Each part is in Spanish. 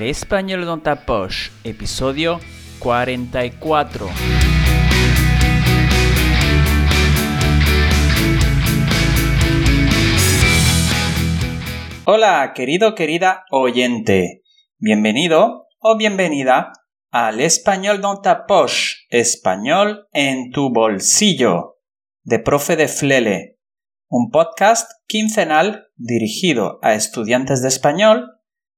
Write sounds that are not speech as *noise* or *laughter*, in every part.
L'Espagnol dans ta poche, episodio 44. Hola, querido, querida oyente. Bienvenido o bienvenida al Español dans ta español en tu bolsillo, de Profe de Flele, un podcast quincenal dirigido a estudiantes de español,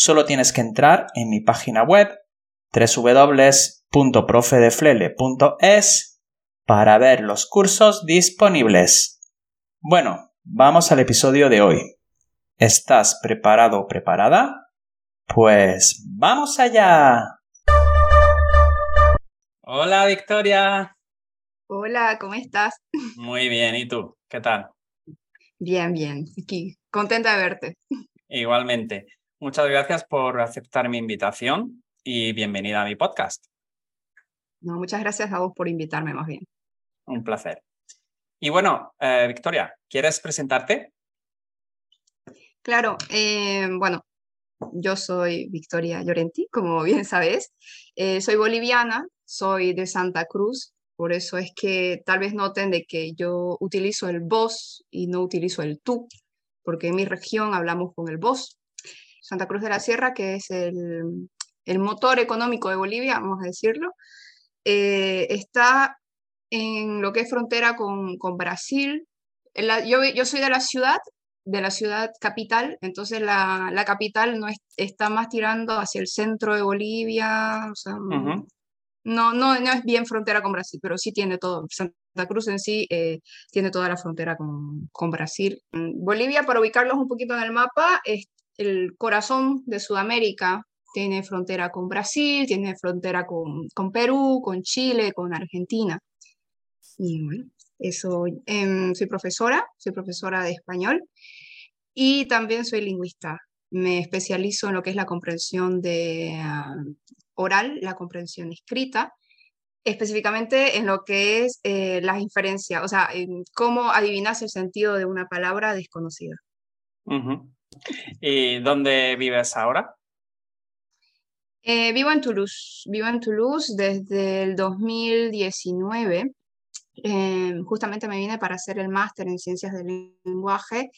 Solo tienes que entrar en mi página web www.profedeflele.es para ver los cursos disponibles. Bueno, vamos al episodio de hoy. ¿Estás preparado o preparada? Pues vamos allá. Hola Victoria. Hola, ¿cómo estás? *laughs* Muy bien, ¿y tú? ¿Qué tal? Bien, bien, aquí, contenta de verte. Igualmente. Muchas gracias por aceptar mi invitación y bienvenida a mi podcast. No, muchas gracias a vos por invitarme más bien. Un placer. Y bueno, eh, Victoria, ¿quieres presentarte? Claro, eh, bueno, yo soy Victoria Llorenti, como bien sabes. Eh, soy boliviana, soy de Santa Cruz, por eso es que tal vez noten de que yo utilizo el vos y no utilizo el tú, porque en mi región hablamos con el vos. Santa Cruz de la Sierra, que es el, motor económico de Bolivia, vamos a decirlo, eh, está en lo que es frontera con, Brasil. yo, yo soy de la ciudad, de la ciudad capital, entonces la, capital no está más tirando hacia el centro de Bolivia, o sea, no, no, es bien frontera con Brasil, pero sí tiene todo. Santa Cruz en sí eh, tiene toda la frontera con, Brasil. Mm, Bolivia, para ubicarlos un poquito en el mapa, es el corazón de Sudamérica. Tiene frontera con Brasil, tiene frontera con, Perú, con Chile, con Argentina. Y bueno, eso, em, soy profesora, soy profesora de español y también soy lingüista. Me especializo en lo que es la comprensión de ah, oral, la comprensión escrita, específicamente en lo que es eh, las inferencias, o sea, cómo adivinas el sentido de una palabra desconocida. ¿Y dónde vives ahora? Eh, vivo en Toulouse, vivo en Toulouse desde el 2019. Eh, justamente me vine para hacer el máster en ciencias del lenguaje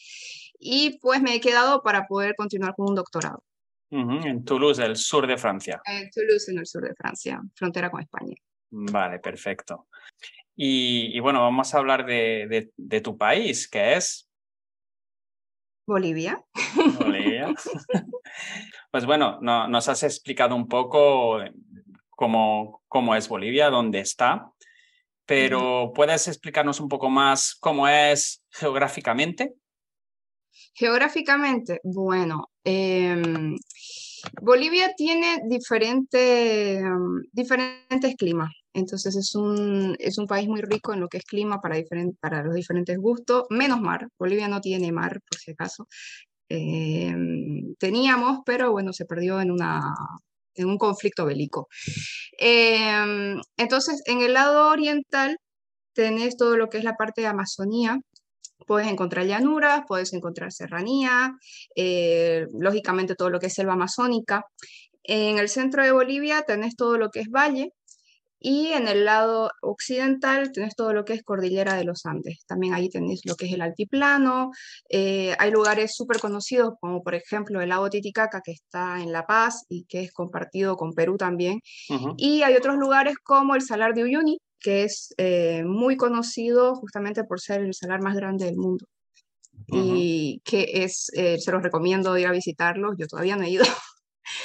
y pues me he quedado para poder continuar con un doctorado. En Toulouse, el sur de Francia. En Toulouse, en el sur de Francia, frontera con España. Vale, perfecto. Y, bueno, vamos a hablar de, tu país, que es... Bolivia. Bolivia. *laughs* pues bueno, nos has explicado un poco cómo, cómo es Bolivia, dónde está, pero ¿puedes explicarnos un poco más cómo es geográficamente? Geográficamente, bueno, em, Bolivia tiene diferente, diferentes climas. Entonces es un, es un país muy rico en lo que es clima para, para los diferentes gustos, menos mar. Bolivia no tiene mar, por si acaso. Em, teníamos, pero bueno, se perdió en, una, en un conflicto bélico. entonces, en el lado oriental tenés todo lo que es la parte de Amazonía, puedes encontrar llanuras, puedes encontrar serranía, eh, lógicamente todo lo que es selva amazónica. En el centro de Bolivia tenés todo lo que es valle y en el lado occidental tenés todo lo que es cordillera de los Andes. También ahí tenés lo que es el altiplano. Eh, hay lugares súper conocidos como por ejemplo el lago Titicaca que está en La Paz y que es compartido con Perú también. Y hay otros lugares como el Salar de Uyuni, que es eh, muy conocido justamente por ser el salar más grande del mundo. Y que es, eh, se los recomiendo ir a visitarlo, yo todavía no he ido, *laughs*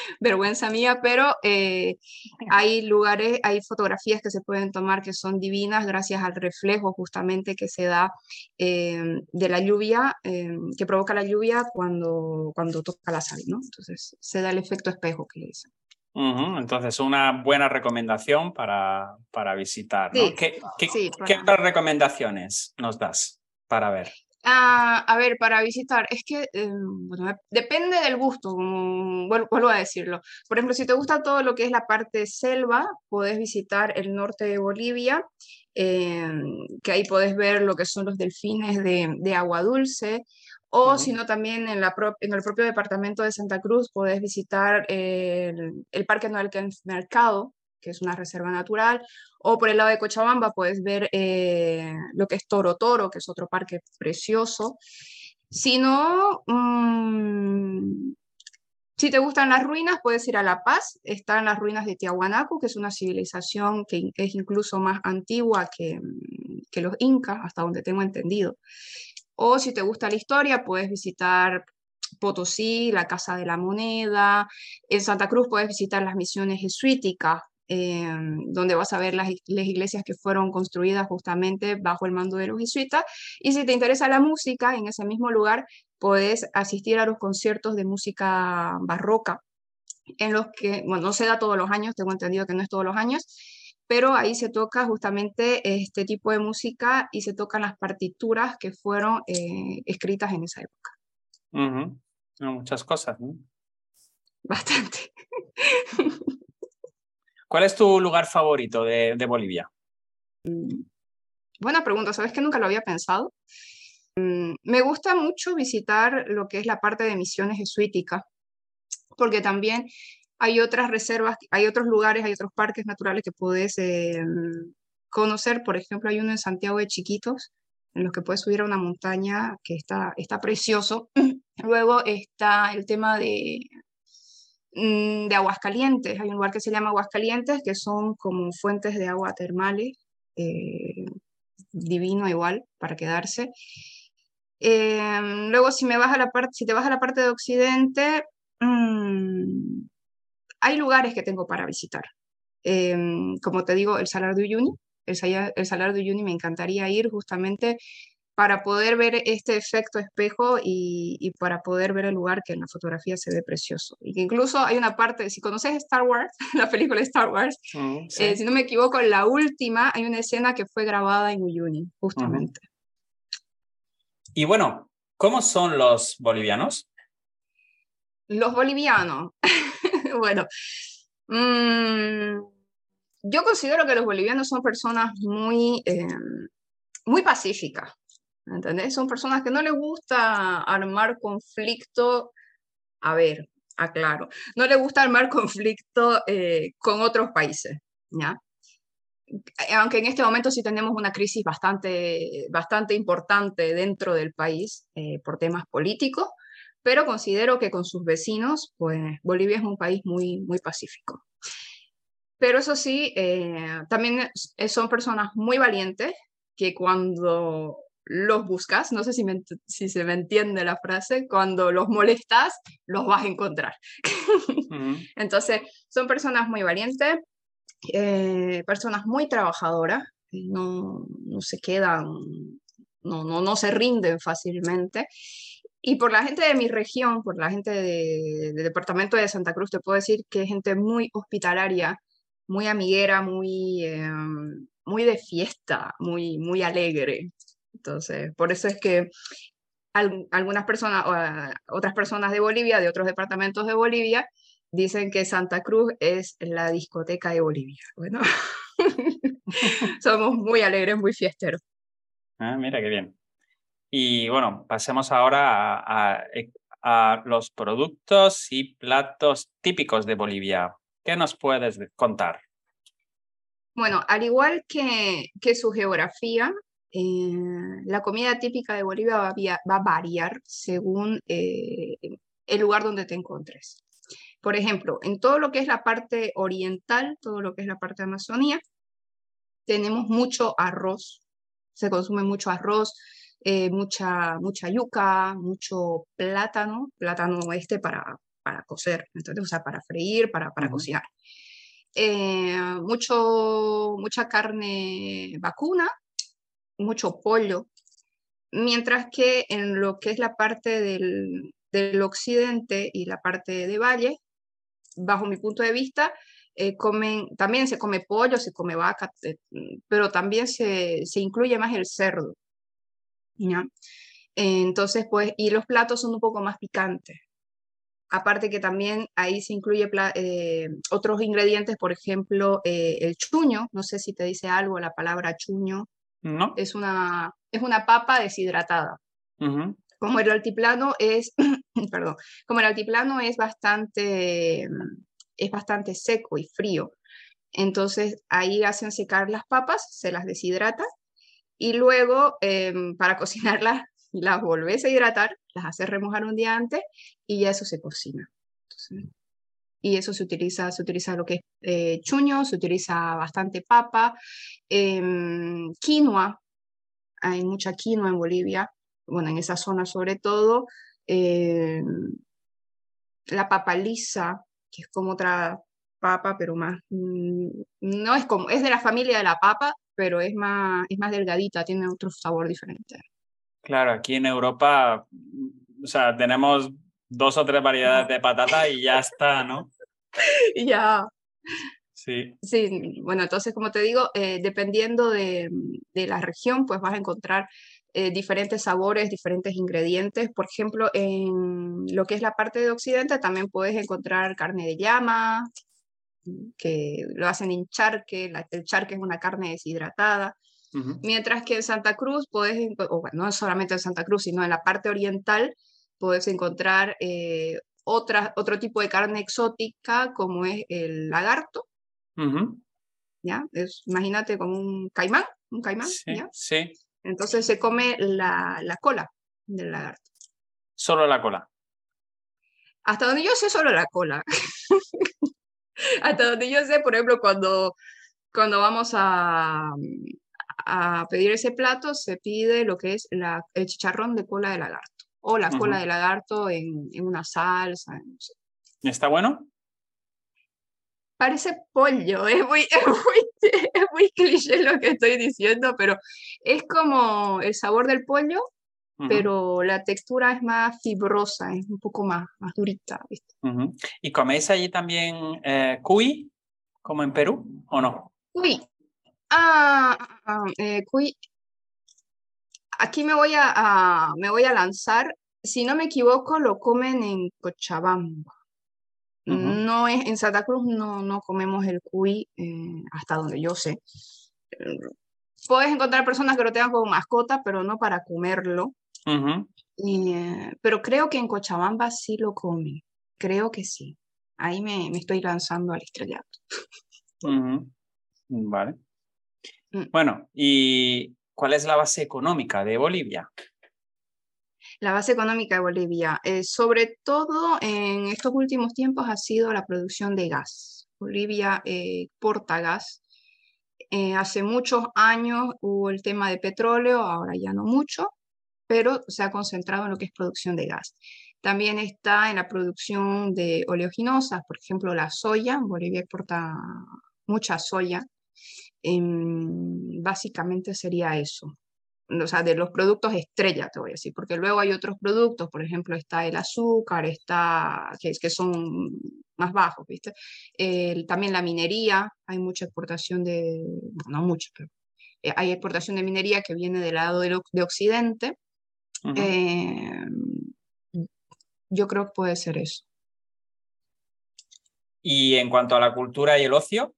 *laughs* vergüenza mía, pero eh, hay lugares, hay fotografías que se pueden tomar que son divinas gracias al reflejo justamente que se da de la lluvia, que provoca la lluvia cuando, cuando toca la sal, ¿no? Entonces se da el efecto espejo que le dicen. Entonces, una buena recomendación para, para visitar. ¿Qué, otras recomendaciones nos das para ver? Ah, a ver, para visitar, es que em, depende del gusto, vuelvo, a decirlo. Por ejemplo, si te gusta todo lo que es la parte selva, puedes visitar el norte de Bolivia, em, que ahí puedes ver lo que son los delfines de, agua dulce, o si no, también en, la en el propio departamento de Santa Cruz puedes visitar el, el Parque Nacional Mercado, que es una reserva natural, o por el lado de Cochabamba puedes ver eh, lo que es Toro Toro, que es otro parque precioso. Si no, mm, si te gustan las ruinas, puedes ir a La Paz. Están las ruinas de Tiahuanaco, que es una civilización que es incluso más antigua que, que los incas, hasta donde tengo entendido. O si te gusta la historia, puedes visitar Potosí, la Casa de la Moneda. En Santa Cruz puedes visitar las misiones jesuíticas, Em, donde vas a ver las, iglesias que fueron construidas justamente bajo el mando de los jesuitas. Y si te interesa la música, en ese mismo lugar puedes asistir a los conciertos de música barroca, en los que, bueno, no se da todos los años, tengo entendido que no es todos los años, pero ahí se toca justamente este tipo de música y se tocan las partituras que fueron eh, escritas en esa época. muchas cosas. Bastante. *laughs* ¿Cuál es tu lugar favorito de, Bolivia? Buena pregunta, sabes que nunca lo había pensado. Mm, me gusta mucho visitar lo que es la parte de misiones jesuíticas, porque también hay otras reservas, hay otros lugares, hay otros parques naturales que puedes em, conocer. Por ejemplo, hay uno en Santiago de Chiquitos, en los que puedes subir a una montaña que está, está precioso. *clears throat* Luego está el tema de de Aguascalientes. Hay un lugar que se llama Aguascalientes, que son como fuentes de agua termales, eh, divino igual, para quedarse. Em, luego, si, me vas a la parte, si te vas a la parte de Occidente, mm, hay lugares que tengo para visitar. Em, como te digo, el Salar de Uyuni. El, el Salar de Uyuni me encantaría ir justamente para poder ver este efecto espejo y, para poder ver el lugar que en la fotografía se ve precioso. Y que incluso hay una parte, si conoces Star Wars, *laughs* la película Star Wars, mm, eh, si no me equivoco, en la última hay una escena que fue grabada en Uyuni, justamente. Y bueno, ¿cómo son los bolivianos? Los bolivianos, *laughs* bueno, mm, yo considero que los bolivianos son personas muy, eh, muy pacíficas, ¿entendés? Son personas que no les gusta armar conflicto, a ver, aclaro, no les gusta armar conflicto eh, con otros países, ¿ya? Aunque en este momento sí tenemos una crisis bastante, bastante importante dentro del país eh, por temas políticos, pero considero que con sus vecinos, pues Bolivia es un país muy, muy pacífico. Pero eso sí, eh, también son personas muy valientes que cuando los buscas, no sé si, si se me entiende la frase, cuando los molestas, los vas a encontrar. *laughs* Entonces, son personas muy valientes, eh, personas muy trabajadoras, no, no se quedan, no, no, no, se rinden fácilmente. Y por la gente de mi región, por la gente del departamento de Santa Cruz, te puedo decir que es gente muy hospitalaria, muy amiguera, muy, em, muy de fiesta, muy, muy alegre. Entonces, por eso es que algunas personas, o otras personas de Bolivia, de otros departamentos de Bolivia, dicen que Santa Cruz es la discoteca de Bolivia. Bueno, *laughs* somos muy alegres, muy fiesteros. Ah, mira qué bien. Y bueno, pasemos ahora a, a, los productos y platos típicos de Bolivia. ¿Qué nos puedes contar? Bueno, al igual que, que su geografía, eh, la comida típica de Bolivia va a, variar según eh, el lugar donde te encuentres. Por ejemplo, en todo lo que es la parte oriental, todo lo que es la parte de Amazonía, tenemos mucho arroz, se consume mucho arroz, eh, mucha, mucha yuca, mucho plátano, plátano este para, para cocer, entonces, o sea, para freír, para, para cocinar. mucho, mucha carne vacuna, mucho pollo, mientras que en lo que es la parte del, occidente y la parte de valle, bajo mi punto de vista, eh, comen, también se come pollo, se come vaca, eh, pero también se, se, incluye más el cerdo. ¿ya? Entonces, pues, y los platos son un poco más picantes. Aparte que también ahí se incluye eh, otros ingredientes, por ejemplo, el chuño, no sé si te dice algo la palabra chuño. No. Es una, es una papa deshidratada. Como el altiplano es, *clears throat* perdón, como el altiplano es bastante es bastante seco y frío. Entonces ahí hacen secar las papas, se las deshidrata y luego em, *laughs* para cocinarlas las volvés a hidratar, las haces remojar un día antes y ya eso se cocina. Y eso se utiliza, se utiliza lo que es eh, chuño, se utiliza bastante papa, em, quinoa, hay mucha quinoa en Bolivia, bueno, en esa zona sobre todo, em, la papa lisa, que es como otra papa, pero más, mm, no es como, es de la familia de la papa, pero es más, es más delgadita, tiene otro sabor diferente. Claro, aquí en Europa, o sea, tenemos dos o tres variedades de patata y ya está, ¿no? *laughs* ya. Sí. Sí, bueno, entonces, como te digo, eh, dependiendo de, de, la región, pues vas a encontrar eh, diferentes sabores, diferentes ingredientes. Por ejemplo, en lo que es la parte de Occidente también puedes encontrar carne de llama, que lo hacen en charque, el charque es una carne deshidratada. Mientras que en Santa Cruz puedes, o bueno, no solamente en Santa Cruz, sino en la parte oriental, puedes encontrar eh, otra, otro tipo de carne exótica como es el lagarto. ¿Ya? Es, imagínate como un caimán, un caimán. ¿ya? sí. Entonces se come la, cola del lagarto. Solo la cola. Hasta donde yo sé, solo la cola. *laughs* Hasta donde yo sé, por ejemplo, cuando, cuando vamos a, a pedir ese plato, se pide lo que es la, el chicharrón de cola de lagarto o la cola de lagarto en, una salsa. ¿Está bueno? parece pollo, *laughs* es muy, es muy, cliché lo que estoy diciendo, pero es como el sabor del pollo, pero la textura es más fibrosa, es un poco más, más durita. ¿Y coméis allí también eh, cuy, como en Perú, o no? Cuy. Ah, ah, ah eh, cuy. Aquí me voy a, me voy a lanzar. Si no me equivoco, lo comen en Cochabamba. No es, en Santa Cruz no, no comemos el cuy, eh, hasta donde yo sé. puedes encontrar personas que lo tengan como mascota, pero no para comerlo. Eh, pero creo que en Cochabamba sí lo comen. Creo que sí. Ahí me, me estoy lanzando al estrellato. Vale. Mm. Bueno, ¿y cuál es la base económica de Bolivia? la base económica de Bolivia, eh, sobre todo en estos últimos tiempos, ha sido la producción de gas. Bolivia eh, exporta gas. Eh, hace muchos años hubo el tema de petróleo, ahora ya no mucho, pero se ha concentrado en lo que es producción de gas. También está en la producción de oleoginosas, por ejemplo, la soya. Bolivia exporta mucha soya. Em, básicamente sería eso o sea, de los productos estrella, te voy a decir, porque luego hay otros productos, por ejemplo, está el azúcar, está, que, que son más bajos, ¿viste? también la minería, hay mucha exportación de, no mucho, pero eh, hay exportación de minería que viene del lado de, de Occidente. Eh, yo creo que puede ser eso. Y en cuanto a la cultura y el ocio,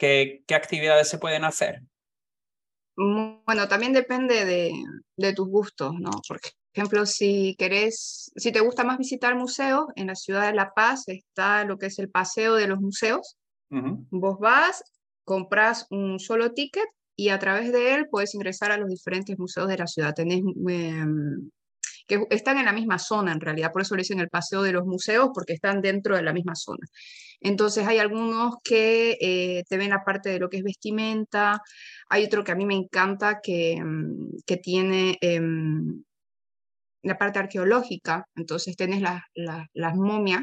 ¿qué, qué actividades se pueden hacer? Bueno, también depende de, tus gustos, ¿no? Por ejemplo, si querés, si te gusta más visitar museos, en la ciudad de La Paz está lo que es el paseo de los museos. Vos vas, compras un solo ticket y a través de él puedes ingresar a los diferentes museos de la ciudad. Tenés em, que están en la misma zona en realidad, por eso le dicen el paseo de los museos, porque están dentro de la misma zona. Entonces hay algunos que eh, te ven la parte de lo que es vestimenta, hay otro que a mí me encanta que, mm, que tiene em, la parte arqueológica, entonces tenés las momias,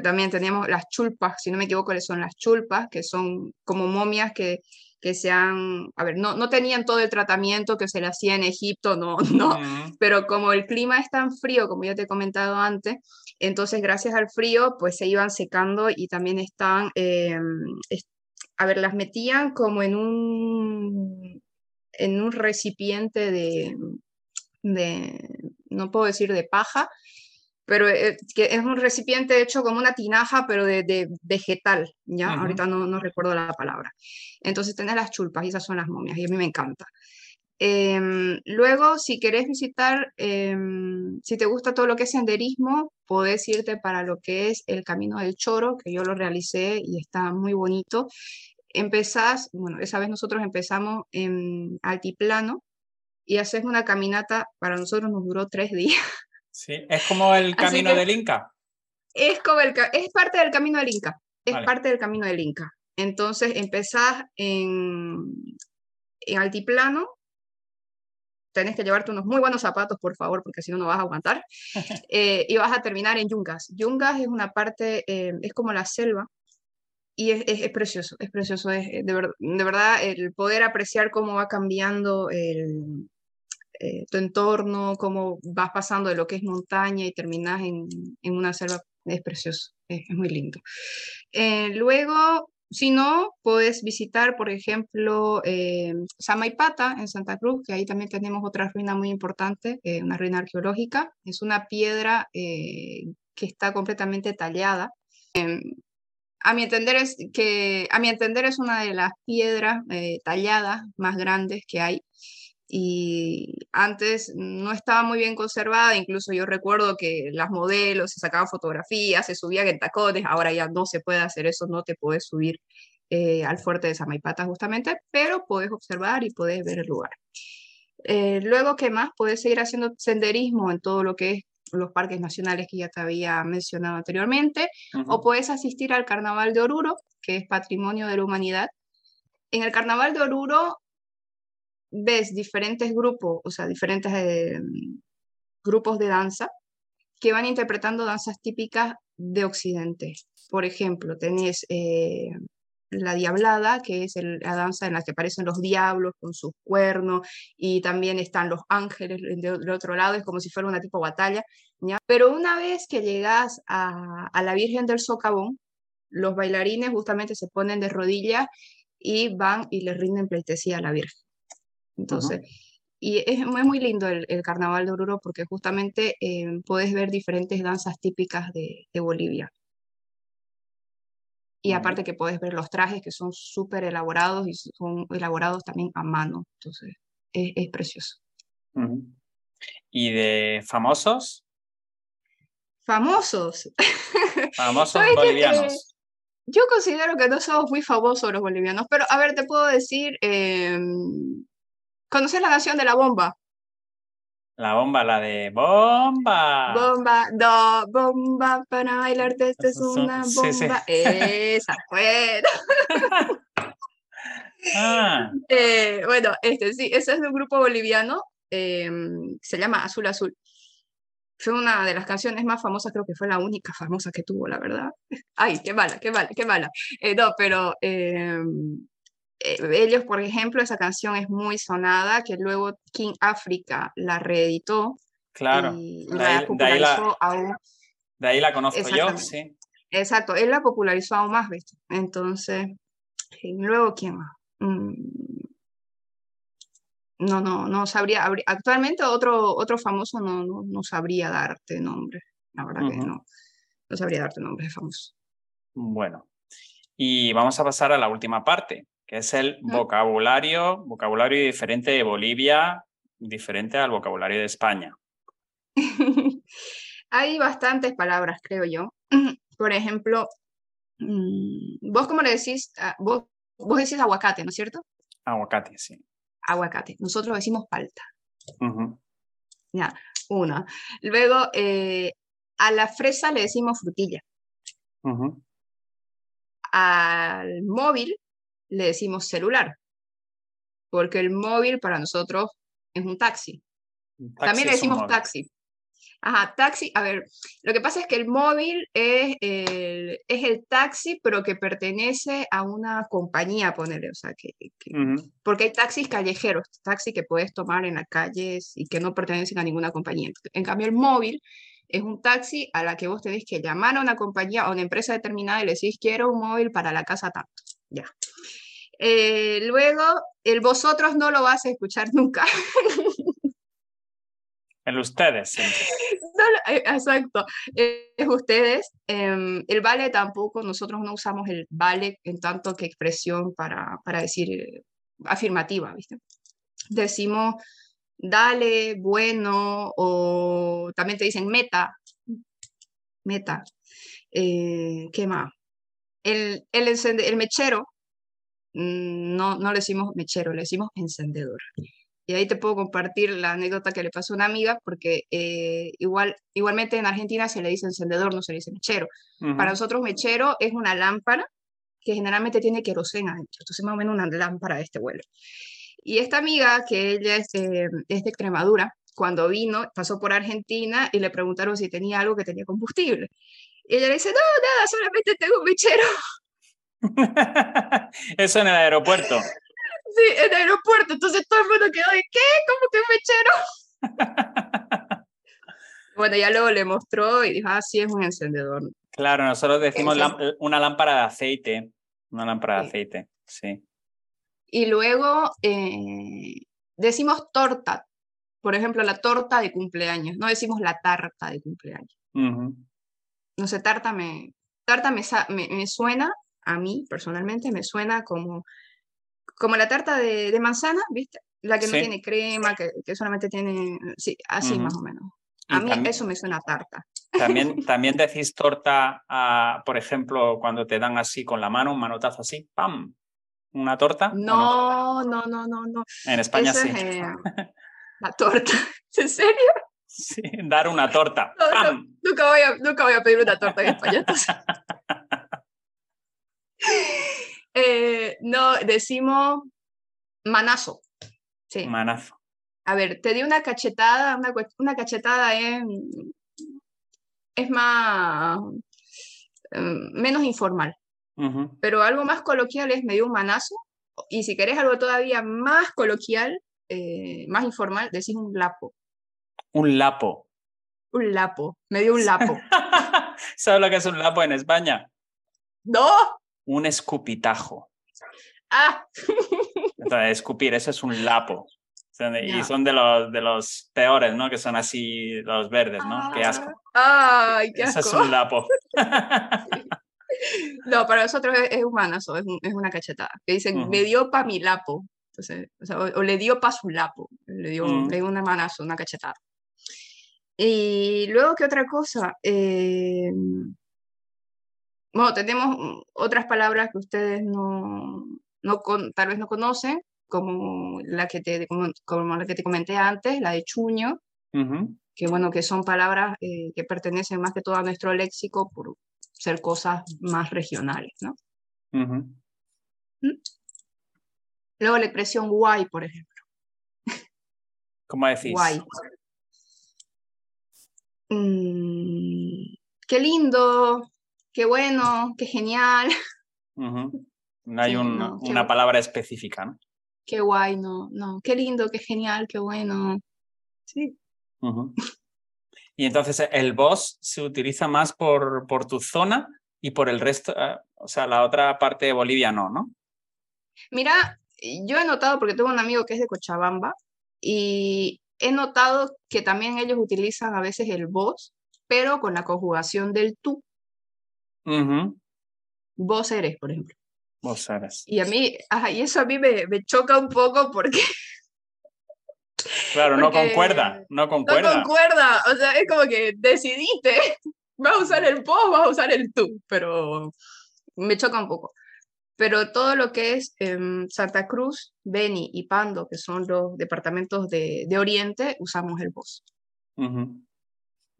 también tenemos las chulpas, si no me equivoco, son las chulpas, que son como momias que, que sean, a ver, no, no tenían todo el tratamiento que se le hacía en Egipto, no, *laughs* no, pero como el clima es tan frío, como ya te he comentado antes, entonces gracias al frío, pues se iban secando y también están, em, a ver, las metían como en un, en un recipiente de, de, no puedo decir de paja, pero eh, que es un recipiente hecho como una tinaja, pero de, vegetal, ¿ya? Ahorita no, no, recuerdo la palabra. Entonces tenés las chulpas y esas son las momias y a mí me encanta. Em, luego, si querés visitar, em, si te gusta todo lo que es senderismo, podés irte para lo que es el Camino del Choro, que yo lo realicé y está muy bonito. Empezás, bueno, esa vez nosotros empezamos en altiplano y haces una caminata, para nosotros nos duró tres *laughs* días. Sí, es como el camino del Inca. Es, como el, es parte del camino del Inca. Es parte del camino del Inca. Entonces empezás en, en altiplano, tenés que llevarte unos muy buenos zapatos, por favor, porque si no, no vas a aguantar. *laughs* Eh, y vas a terminar en Yungas. Yungas es una parte, eh, es como la selva, y es, es, precioso, es precioso. Es, de, de, verdad, el poder apreciar cómo va cambiando el, eh, tu entorno, cómo vas pasando de lo que es montaña y terminas en, en una selva, es precioso, es, muy lindo. Eh, luego, si no, puedes visitar, por ejemplo, eh, Samaipata en Santa Cruz, que ahí también tenemos otra ruina muy importante, eh, una ruina arqueológica. Es una piedra que está completamente tallada. Em, a mi entender es que a mi entender es una de las piedras talladas más grandes que hay y antes no estaba muy bien conservada, incluso yo recuerdo que las modelos se sacaban fotografías, se subían en tacones, ahora ya no se puede hacer eso, no te puedes subir eh, al fuerte de Samaipata justamente, pero puedes observar y puedes ver el lugar. Eh, luego, ¿qué más? Puedes seguir haciendo senderismo en todo lo que es los parques nacionales que ya te había mencionado anteriormente, o puedes asistir al Carnaval de Oruro, que es Patrimonio de la Humanidad. En el Carnaval de Oruro ves diferentes grupos, o sea, diferentes eh, grupos de danza que van interpretando danzas típicas de Occidente. Por ejemplo, tenés eh, la Diablada, que es la danza en la que aparecen los diablos con sus cuernos, y también están los ángeles del otro lado, es como si fuera una tipo batalla. ¿ya? Pero una vez que llegas a, a la Virgen del Socavón, los bailarines justamente se ponen de rodillas y van y le rinden pleitesía a la Virgen. Entonces, y es, muy lindo el, carnaval de Oruro porque justamente eh, puedes ver diferentes danzas típicas de, Bolivia. Y aparte que puedes ver los trajes que son súper elaborados y son elaborados también a mano. Entonces, es, precioso. ¿Y de famosos? Famosos. *laughs* Famosos bolivianos. yo considero que no somos muy famosos los bolivianos, pero a ver, te puedo decir, em, ¿Conoces la canción de la bomba? La bomba, la de bomba. Bomba, do, bomba para bailarte, esta es una bomba. Esa, *laughs* bueno. ah. *laughs* Eh, bueno, este sí, ese es de un grupo boliviano, em, se llama Azul Azul. Fue una de las canciones más famosas, creo que fue la única famosa que tuvo, la verdad. Ay, qué mala, qué mala, qué mala. Eh, no, pero em, eh, ellos, por ejemplo, esa canción es muy sonada, que luego King Africa la reeditó. Claro, y de, la popularizó aún. De ahí la conozco yo, sí. Exacto, él la popularizó aún más, ¿viste? Entonces, luego, ¿quién más? Mm, no, no, no sabría. Actualmente otro, otro famoso no, no, no sabría darte nombre. La verdad que no. No sabría darte nombre de famoso. Bueno, y vamos a pasar a la última parte, que es el vocabulario, vocabulario diferente de Bolivia, diferente al vocabulario de España. *laughs* Hay bastantes palabras, creo yo. *clears throat* Por ejemplo, mm, vos cómo le decís, vos, vos decís aguacate, ¿no es cierto? Aguacate, sí. Aguacate. Nosotros decimos palta. Ya, una. Luego, eh, a la fresa le decimos frutilla. Al móvil le decimos celular, porque el móvil para nosotros es un taxi. También le decimos taxi. Ajá, taxi. A ver, lo que pasa es que el móvil es el, es el taxi, pero que pertenece a una compañía, ponerle. O sea, que, porque hay taxis callejeros, taxi que puedes tomar en las calles y que no pertenecen a ninguna compañía. En cambio, el móvil es un taxi a la que vos tenés que llamar a una compañía o una empresa determinada y le decís, quiero un móvil para la casa tanto. Ya. Eh, luego, el vosotros no lo vas a escuchar *laughs* nunca. El ustedes. Eh, exacto. Es ustedes. Em, el vale tampoco, nosotros no usamos el vale en tanto que expresión para, para decir eh, afirmativa, ¿viste? Decimos dale, bueno, o también te dicen meta. Meta. ¿Qué más? El, el, el mechero Mm, no, no le decimos mechero, le decimos encendedor. Y ahí te puedo compartir la anécdota que le pasó a una amiga, porque eh, igual, igualmente en Argentina se le dice encendedor, no se le dice mechero. Para nosotros mechero es una lámpara que generalmente tiene querosena adentro, entonces más o menos una lámpara de este vuelo. Y esta amiga, que ella es, es de Extremadura, cuando vino, pasó por Argentina y le preguntaron si tenía algo que tenía combustible. Y ella le dice, no, nada, solamente tengo un mechero. *laughs* Eso en el aeropuerto. *laughs* Sí, en el aeropuerto. Entonces todo el mundo quedó de ¿qué? ¿Cómo que un mechero? *laughs* bueno, ya luego le mostró y dijo, ah, sí, es un encendedor. Claro, nosotros decimos una lámpara de aceite. Una lámpara de aceite, sí. Y luego eh, decimos torta. Por ejemplo, la torta de cumpleaños. No decimos la tarta de cumpleaños. No sé, tarta me, tarta me, me suena a mí personalmente me suena como, como la tarta de, manzana, ¿viste? La que no tiene crema, que, solamente tiene, sí, así más o menos. A mí eso me suena a tarta. También, *laughs* también decís torta, por ejemplo, cuando te dan así con la mano, un manotazo así, ¡pam! ¿Una torta? No, no, no, no, no. En España sí. Eh, *laughs* la torta. *laughs* ¿En serio? Sí, *laughs* dar una torta. Nunca, voy a, nunca voy a pedir una torta en España. *laughs* Eh, no, decimos manazo. Sí. Manazo. A ver, te di una cachetada, una, cachetada es, es más, em, menos informal. Pero algo más coloquial es me dio un manazo. Y si querés algo todavía más coloquial, eh, más informal, decís un lapo. Un lapo. Un lapo. Me dio un lapo. *laughs* ¿Sabes lo que es un lapo en España? No un escupitajo. Ah. Entonces, escupir, eso es un lapo. Y son de los, de los peores, ¿no? Que son así los verdes, ¿no? qué asco. Ay, qué asco. Eso es un lapo. *laughs* No, para nosotros es, humanazo, es, es, una cachetada. Que dicen, me dio pa' mi lapo. Entonces, o, le dio pa' su lapo. Le dio, le dio una manazo, una cachetada. Y luego, ¿qué otra cosa? Eh, bueno, tenemos otras palabras que ustedes no, no tal vez no conocen, como la que te, como, la que te comenté antes, la de chuño, que bueno, que son palabras eh, que pertenecen más que todo a nuestro léxico por ser cosas más regionales, ¿no? ¿Mm? Luego la expresión guay, por ejemplo. ¿Cómo decís? Guay. Mm, qué lindo, qué bueno, qué genial. *laughs* No hay una palabra específica, ¿no? Qué guay, no, no, qué lindo, qué genial, qué bueno. Sí. Y entonces el vos se utiliza más por, por tu zona y por el resto, eh, o sea, la otra parte de Bolivia no, ¿no? Mira, yo he notado, porque tengo un amigo que es de Cochabamba, y he notado que también ellos utilizan a veces el vos, pero con la conjugación del tú. Vos eres, por ejemplo. Vos eres. Y a mí, y eso a mí me, me choca un poco porque... Claro, no concuerda, no concuerda. No concuerda, o sea, es como que decidiste, *laughs* vas a usar el vos, vas a usar el tú, pero me choca un poco. Pero todo lo que es em, Santa Cruz, Beni y Pando, que son los departamentos de, de Oriente, usamos el vos.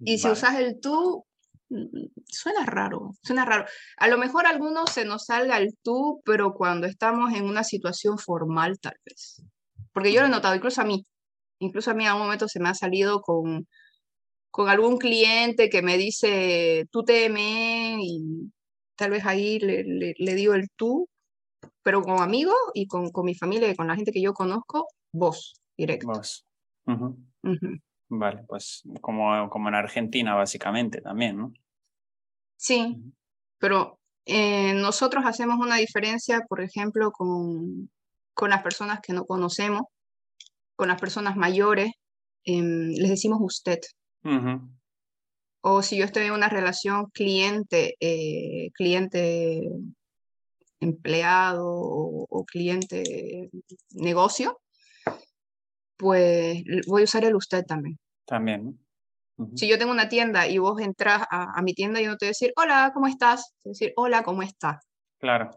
Y si usas el tú, Mm, suena raro, suena raro. A lo mejor a algunos se nos salga el tú, pero cuando estamos en una situación formal, tal vez. Porque yo lo he notado, incluso a mí, incluso a mí a un momento se me ha salido con, con algún cliente que me dice, tú teme, y tal vez ahí le, digo el tú, pero con amigos y con, mi familia y con la gente que yo conozco, vos, directo. Vos. Vale, pues como, como en Argentina básicamente también, ¿no? Sí, pero eh, nosotros hacemos una diferencia, por ejemplo, con, con, las personas que no conocemos, con las personas mayores, em, les decimos usted. O si yo estoy en una relación cliente, eh, cliente empleado o, cliente negocio, pues voy a usar el usted también. También. Si yo tengo una tienda y vos entras a, mi tienda, yo no te voy a decir, hola, ¿cómo estás? Te voy a decir, hola, ¿cómo estás? Claro.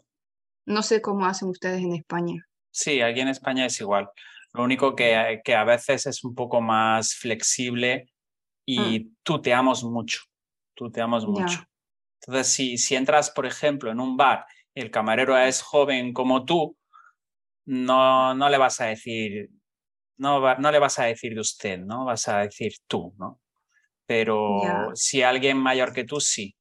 No sé cómo hacen ustedes en España. Sí, aquí en España es igual. Lo único que, que a veces es un poco más flexible y mm. tuteamos mucho. Tuteamos mucho. Entonces, si, si entras, por ejemplo, en un bar y el camarero es joven como tú, no, no le vas a decir, no, no le vas a decir de usted, ¿no? Vas a decir tú, ¿no? pero si alguien mayor que tú, sí.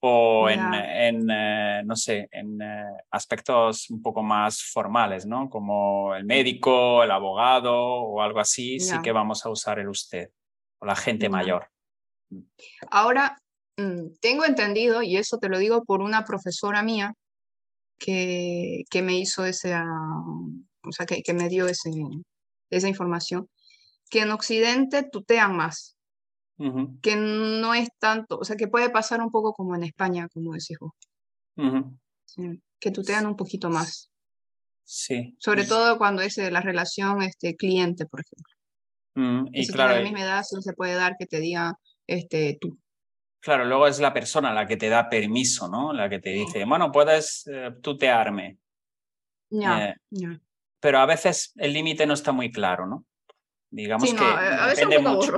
O en, en eh, no sé, en eh, aspectos un poco más formales, ¿no? Como el médico, el abogado o algo así, sí que vamos a usar el usted o la gente mayor. Ahora, tengo entendido, y eso te lo digo por una profesora mía que, que me hizo ese, o sea, que, que me dio ese, esa información, que en Occidente tutean más que no es tanto, o sea, que puede pasar un poco como en España, como decís vos. que tutean un poquito más. Sí. Sobre todo cuando es la relación este, cliente, por ejemplo. Mm, y, claro, de la misma edad, no se puede dar que te diga este, tú. Claro, luego es la persona la que te da permiso, ¿no? La que te dice, bueno, puedes eh, tutearme. Ya, eh, Pero a veces el límite no está muy claro, ¿no? Digamos que a veces *laughs* depende mucho.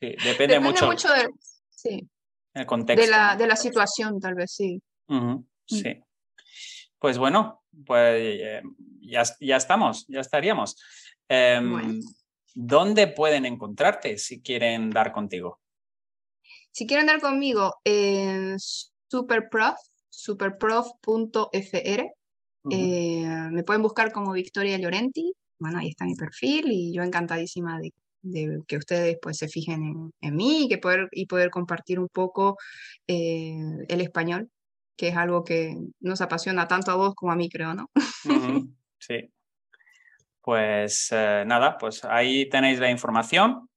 depende, mucho, de, sí. el contexto. De la, de la situación, tal vez, sí. Mm. Sí. Pues bueno, pues eh, ya, ya, estamos, ya estaríamos. Em, ¿Dónde pueden encontrarte si quieren dar contigo? Si quieren dar conmigo en Superprof, superprof.fr. Eh, me pueden buscar como Victoria Llorenti. Bueno, ahí está mi perfil y yo encantadísima de de que ustedes pues se fijen en, mí y, que poder, y poder compartir un poco eh, el español, que es algo que nos apasiona tanto a vos como a mí, creo, ¿no? *laughs* Sí. Pues eh, nada, pues ahí tenéis la información.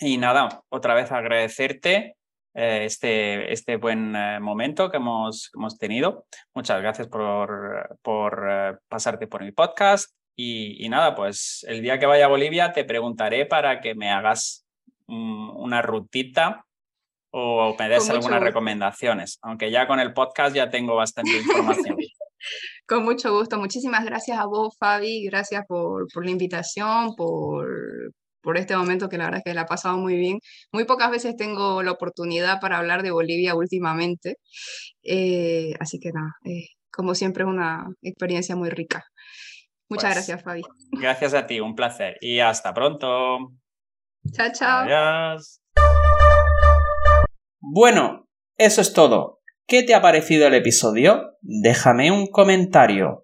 Y nada, otra vez agradecerte eh, este, este buen momento que hemos, hemos tenido. Muchas gracias por, por pasarte por mi podcast y, nada, pues el día que vaya a Bolivia te preguntaré para que me hagas una rutita o me des algunas recomendaciones, aunque ya con el podcast ya tengo bastante información. *laughs* con mucho gusto. Muchísimas gracias a vos, Fabi. Gracias por, por la invitación, por, por este momento que la verdad es que la ha pasado muy bien. Muy pocas veces tengo la oportunidad para hablar de Bolivia últimamente. Eh, así que nada, eh, como siempre es una experiencia muy rica. Muchas pues gracias, Fabi. Gracias a ti, un placer. Y hasta pronto. Chao, chao. Adiós. Bueno, eso es todo. ¿Qué te ha parecido el episodio? Déjame un comentario.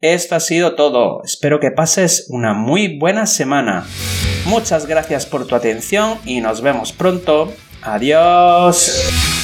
Esto ha sido todo. Espero que pases una muy buena semana. Muchas gracias por tu atención y nos vemos pronto. Adiós.